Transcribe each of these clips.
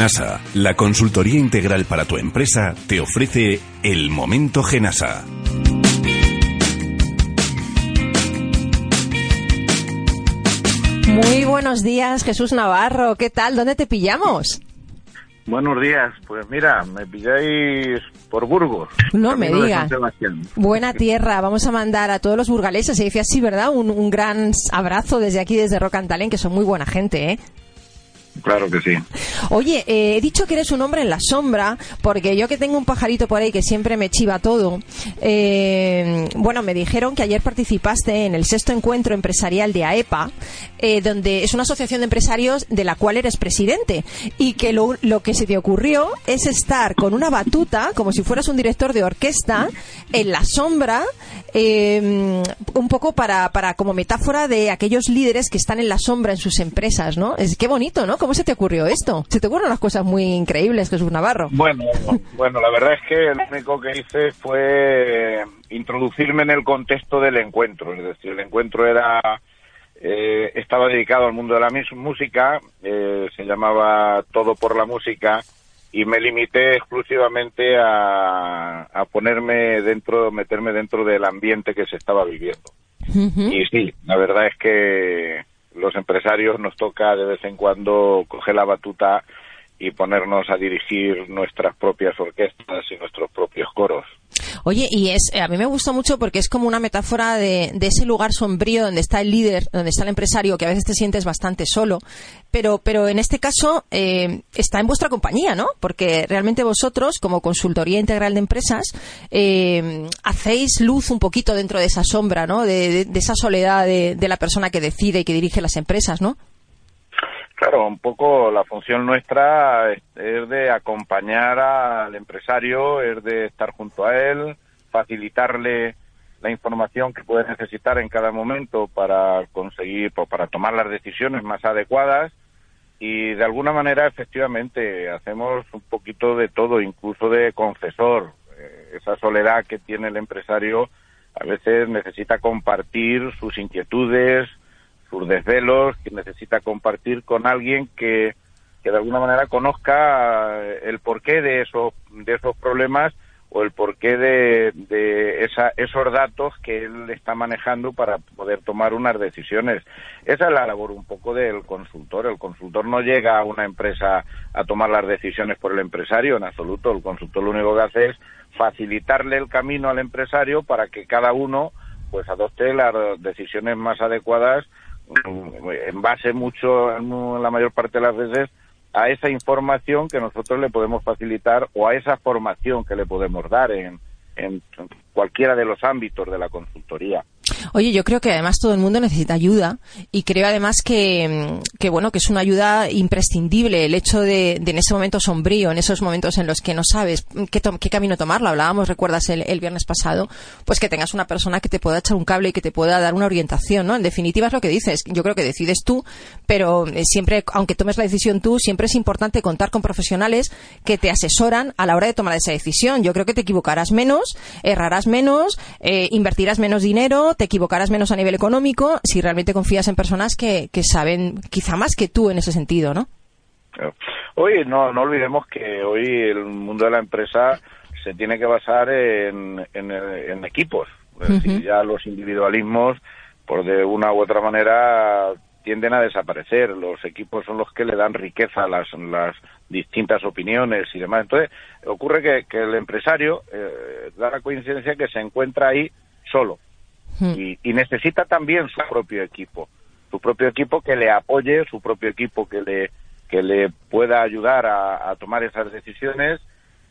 Genasa, la consultoría integral para tu empresa, te ofrece el momento Genasa. Muy buenos días, Jesús Navarro. ¿Qué tal? ¿Dónde te pillamos? Buenos días. Pues mira, me pilláis por Burgos. No me digas. Buena tierra. Vamos a mandar a todos los burgaleses, se dice así, ¿verdad? Un, un gran abrazo desde aquí, desde Talent, que son muy buena gente, ¿eh? Claro que sí. Oye, eh, he dicho que eres un hombre en la sombra, porque yo que tengo un pajarito por ahí que siempre me chiva todo, eh, bueno, me dijeron que ayer participaste en el sexto encuentro empresarial de AEPA, eh, donde es una asociación de empresarios de la cual eres presidente, y que lo, lo que se te ocurrió es estar con una batuta, como si fueras un director de orquesta, en la sombra, eh, un poco para, para como metáfora de aquellos líderes que están en la sombra en sus empresas, ¿no? Es qué bonito, ¿no? ¿Cómo se te ocurrió esto? Se te ocurren las cosas muy increíbles, Jesús Navarro. Bueno, bueno, la verdad es que lo único que hice fue introducirme en el contexto del encuentro. Es decir, el encuentro era eh, estaba dedicado al mundo de la música, eh, se llamaba Todo por la música y me limité exclusivamente a, a ponerme dentro, meterme dentro del ambiente que se estaba viviendo. Y sí, la verdad es que los empresarios nos toca de vez en cuando coger la batuta y ponernos a dirigir nuestras propias orquestas y nuestros propios coros. Oye, y es eh, a mí me gusta mucho porque es como una metáfora de, de ese lugar sombrío donde está el líder, donde está el empresario, que a veces te sientes bastante solo, pero, pero en este caso eh, está en vuestra compañía, ¿no? Porque realmente vosotros, como consultoría integral de empresas, eh, hacéis luz un poquito dentro de esa sombra, ¿no? De, de- esa soledad de la persona que decide y que dirige las empresas, ¿no? Claro, un poco la función nuestra es, de acompañar al empresario, es de estar junto a él, facilitarle la información que puede necesitar en cada momento para conseguir, para tomar las decisiones más adecuadas y de alguna manera efectivamente hacemos un poquito de todo, incluso de confesor. Eh, esa soledad que tiene el empresario a veces necesita compartir sus inquietudes, sus desvelos, que necesita compartir con alguien que, que de alguna manera conozca eh, el porqué de esos, de esos problemas o el porqué de, de esa, esos datos que él está manejando para poder tomar unas decisiones. Esa es la labor un poco del consultor. El consultor no llega a una empresa a tomar las decisiones por el empresario en absoluto. El consultor lo único que hace es facilitarle el camino al empresario para que cada uno pues adopte las decisiones más adecuadas en base mucho, la mayor parte de las veces, a esa información que nosotros le podemos facilitar o a esa formación que le podemos dar en, en cualquiera de los ámbitos de la consultoría. Oye, yo creo que además todo el mundo necesita ayuda y creo además que, mm, bueno, que es una ayuda imprescindible el hecho de, en ese momento sombrío, en esos momentos en los que no sabes qué, to- qué camino tomar, lo hablábamos, recuerdas el, el viernes pasado, pues que tengas una persona que te pueda echar un cable y que te pueda dar una orientación, ¿no? En definitiva es lo que dices, yo creo que decides tú, pero eh, siempre, aunque tomes la decisión tú, siempre es importante contar con profesionales que te asesoran a la hora de tomar esa decisión. Yo creo que te equivocarás menos, errarás menos, eh, invertirás menos dinero, te equivocarás menos a nivel económico si realmente confías en personas que, que saben quizá más que tú en ese sentido, ¿no? Hoy no, no olvidemos que hoy el mundo de la empresa se tiene que basar en, en, en equipos. Es decir, ya los individualismos, por de una u otra manera, tienden a desaparecer. Los equipos son los que le dan riqueza a las, las distintas opiniones y demás. Entonces, ocurre que, que el empresario eh, da la coincidencia que se encuentra ahí solo y, y necesita también su propio equipo, su propio equipo que le apoye, su propio equipo que le que le pueda ayudar a, a tomar esas decisiones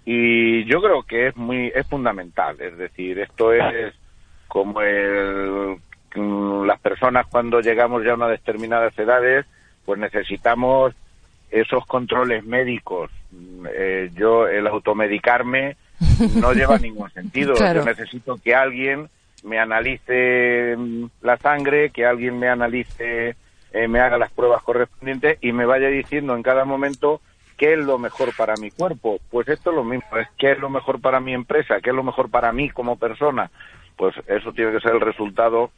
y yo creo que es muy es fundamental, es decir, esto es como el, mm, las personas cuando llegamos ya a unas determinadas edades, pues necesitamos esos controles médicos. Mm, eh, yo el automedicarme no lleva ningún sentido. Claro. Yo necesito que alguien me analice mm, la sangre, que alguien me analice, eh, me haga las pruebas correspondientes y me vaya diciendo en cada momento qué es lo mejor para mi cuerpo. Pues esto es lo mismo, es qué es lo mejor para mi empresa, qué es lo mejor para mí como persona. Pues eso tiene que ser el resultado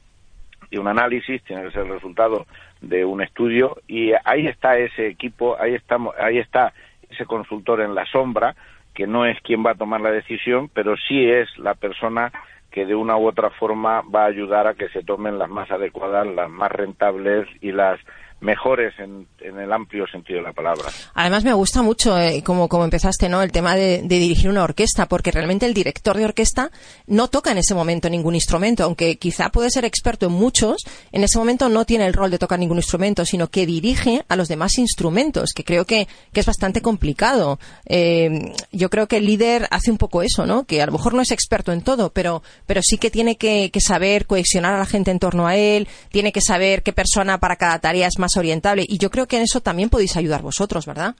de un análisis, tiene que ser el resultado de un estudio y ahí está ese equipo, ahí estamos, ahí está ese consultor en la sombra, que no es quien va a tomar la decisión, pero sí es la persona que de una u otra forma va a ayudar a que se tomen las más adecuadas, las más rentables y las mejores en, el amplio sentido de la palabra. Además me gusta mucho, eh, como, empezaste, ¿no? El tema de, dirigir una orquesta, porque realmente el director de orquesta no toca en ese momento ningún instrumento, aunque quizá puede ser experto en muchos, en ese momento no tiene el rol de tocar ningún instrumento, sino que dirige a los demás instrumentos, que creo que, es bastante complicado. Eh, yo creo que el líder hace un poco eso, ¿no? Que a lo mejor no es experto en todo, pero, pero sí que tiene que, que saber cohesionar a la gente en torno a él, tiene que saber qué persona para cada tarea es más orientable. Y yo creo que en eso también podéis ayudar vosotros, ¿verdad?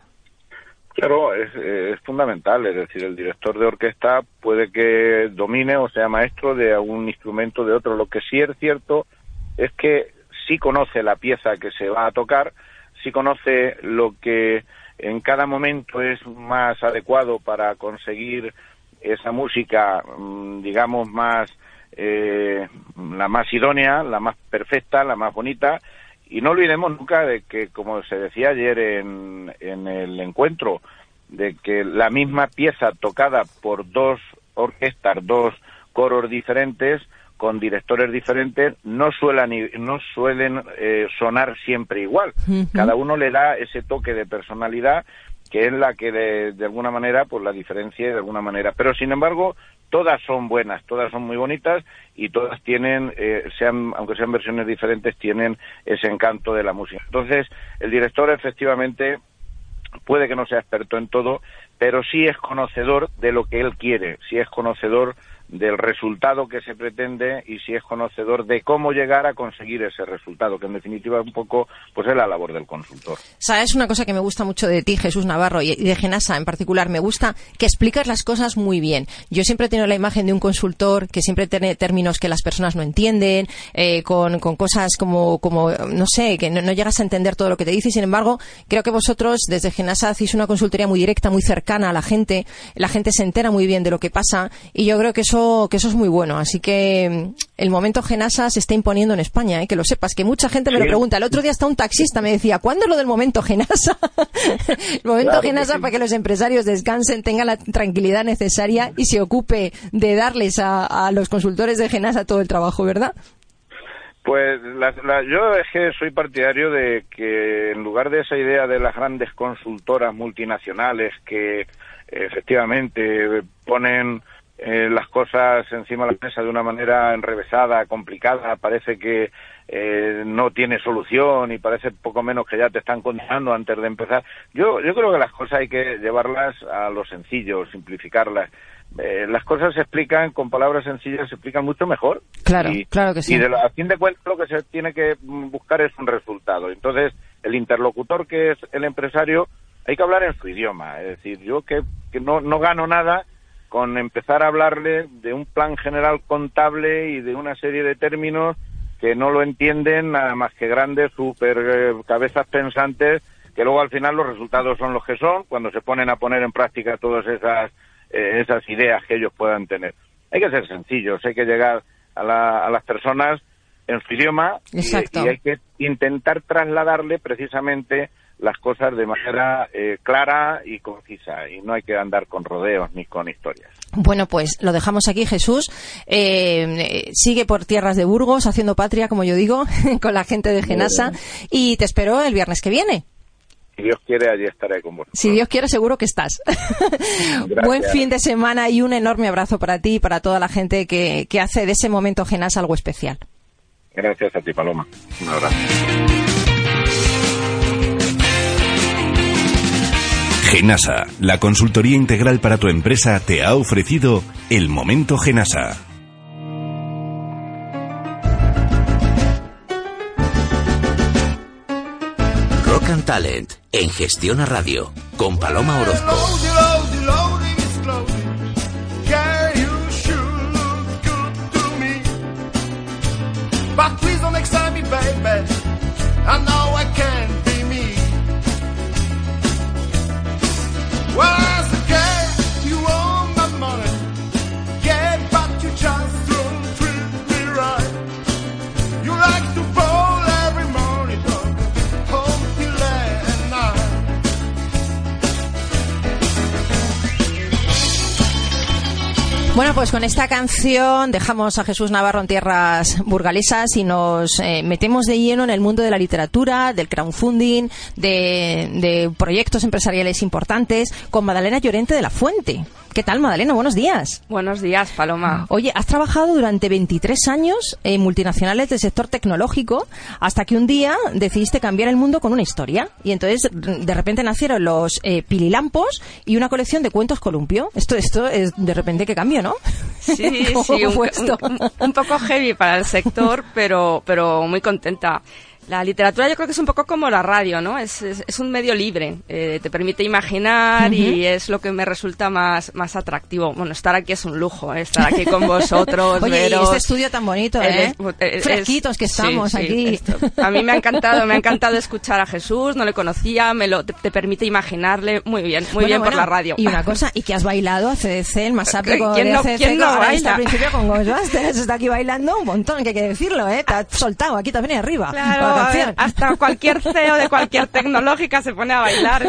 Claro, es, fundamental. Es decir, el director de orquesta puede que domine o sea maestro de algún instrumento de otro. Lo que sí es cierto es que sí conoce la pieza que se va a tocar, sí conoce lo que en cada momento es más adecuado para conseguir esa música, mm, digamos, más eh, la más idónea, la más perfecta, la más bonita, y no olvidemos nunca de que, como se decía ayer en, en el encuentro, de que la misma pieza tocada por dos orquestas, dos coros diferentes, con directores diferentes, no, suelen, no suelen eh, sonar siempre igual. Cada uno le da ese toque de personalidad que es la que de, de, alguna manera pues la diferencia de alguna manera. Pero sin embargo, todas son buenas, todas son muy bonitas y todas tienen, eh, sean, aunque sean versiones diferentes, tienen ese encanto de la música. Entonces, el director efectivamente puede que no sea experto en todo, pero sí es conocedor de lo que él quiere, sí es conocedor del resultado que se pretende y si es conocedor de cómo llegar a conseguir ese resultado, que en definitiva un poco pues es la labor del consultor. Sabes una cosa que me gusta mucho de ti, Jesús Navarro, y de Genasa en particular, me gusta que explicas las cosas muy bien. Yo siempre he tenido la imagen de un consultor que siempre tiene términos que las personas no entienden, eh, con, cosas como, como, no sé, que no, llegas a entender todo lo que te dice, sin embargo, creo que vosotros desde Genasa hacéis una consultoría muy directa, muy cercana a la gente, la gente se entera muy bien de lo que pasa, y yo creo que eso que eso es muy bueno. Así que mm, el momento Genasa se está imponiendo en España, ¿eh? que lo sepas, que mucha gente me lo pregunta. El otro día hasta un taxista me decía, ¿cuándo es lo del momento Genasa? el momento Genasa para que los empresarios descansen, tengan la tranquilidad necesaria y se ocupe de darles a, los consultores de Genasa todo el trabajo, ¿verdad? Pues yo es que soy partidario de que en lugar de esa idea de las grandes consultoras multinacionales que efectivamente ponen eh, las cosas encima de la mesa de una manera enrevesada, complicada, parece que eh, no tiene solución y parece poco menos que ya te están condenando antes de empezar. Yo, yo creo que las cosas hay que llevarlas a lo sencillo, simplificarlas. Eh, las cosas se explican con palabras sencillas, se explican mucho mejor. Claro, claro que sí. Y de a fin de cuentas lo que se tiene que buscar es un resultado. Entonces, el interlocutor que es el empresario, hay que hablar en su idioma. Es decir, yo que, que no, no gano nada con empezar a hablarle de un plan general contable y de una serie de términos que no lo entienden nada más que grandes super eh, cabezas pensantes que luego al final los resultados son los que son cuando se ponen a poner en práctica todas esas eh, esas ideas que ellos puedan tener. Hay que ser sencillos, hay que llegar a, la, a las personas en su idioma y, y, hay que intentar trasladarle precisamente las cosas de manera eh, clara y concisa y no hay que andar con rodeos ni con historias. Bueno, pues lo dejamos aquí, Jesús. Eh, sigue por tierras de Burgos haciendo patria, como yo digo, con la gente de Genasa y te espero el viernes que viene. Si Dios quiere, allí estaré con vosotros. Si Dios quiere, seguro que estás. Buen fin de semana y un enorme abrazo para ti y para toda la gente que, que hace de ese momento Genasa algo especial. Gracias a ti, Paloma. Un abrazo. Genasa, la consultoría integral para tu empresa, te ha ofrecido el momento Genasa. Rock and Talent en Gestión a Radio con Paloma Orozco. I know I can Well, Bueno, pues con esta canción dejamos a Jesús Navarro en tierras burgalesas y nos eh, metemos de lleno en el mundo de la literatura, del crowdfunding, de, de proyectos empresariales importantes con Madalena Llorente de la Fuente. ¿Qué tal, Madalena? Buenos días. Buenos días, Paloma. Oye, has trabajado durante 23 años en multinacionales del sector tecnológico hasta que un día decidiste cambiar el mundo con una historia. Y entonces, de repente nacieron los eh, pililampos y una colección de cuentos columpio. Esto, esto es de repente que cambio, ¿no? Sí, sí, un, un, un, poco heavy para el sector, pero, pero muy contenta. La literatura yo creo que es un poco como la radio, ¿no? Es, es, es un medio libre, eh, te permite imaginar uh -huh. y es lo que me resulta más, más atractivo. Bueno, estar aquí es un lujo, ¿eh? estar aquí con vosotros. Oye, veros, y este estudio tan bonito, ¿eh? Es, Fresquitos que estamos sí, sí, aquí. Esto. A mí me ha encantado, me ha encantado escuchar a Jesús, no le conocía, me lo, te, te permite imaginarle muy bien, muy bueno, bien bueno, por la radio. Y una cosa, y que has bailado a CDC, el más ápico ¿Quién de no, CDC, ¿quién no ahora baila? está al principio con Ghostbusters, está aquí bailando un montón, que hay que decirlo, ¿eh? Te has soltado aquí también arriba. Claro, hasta cualquier CEO de cualquier tecnológica se pone a bailar.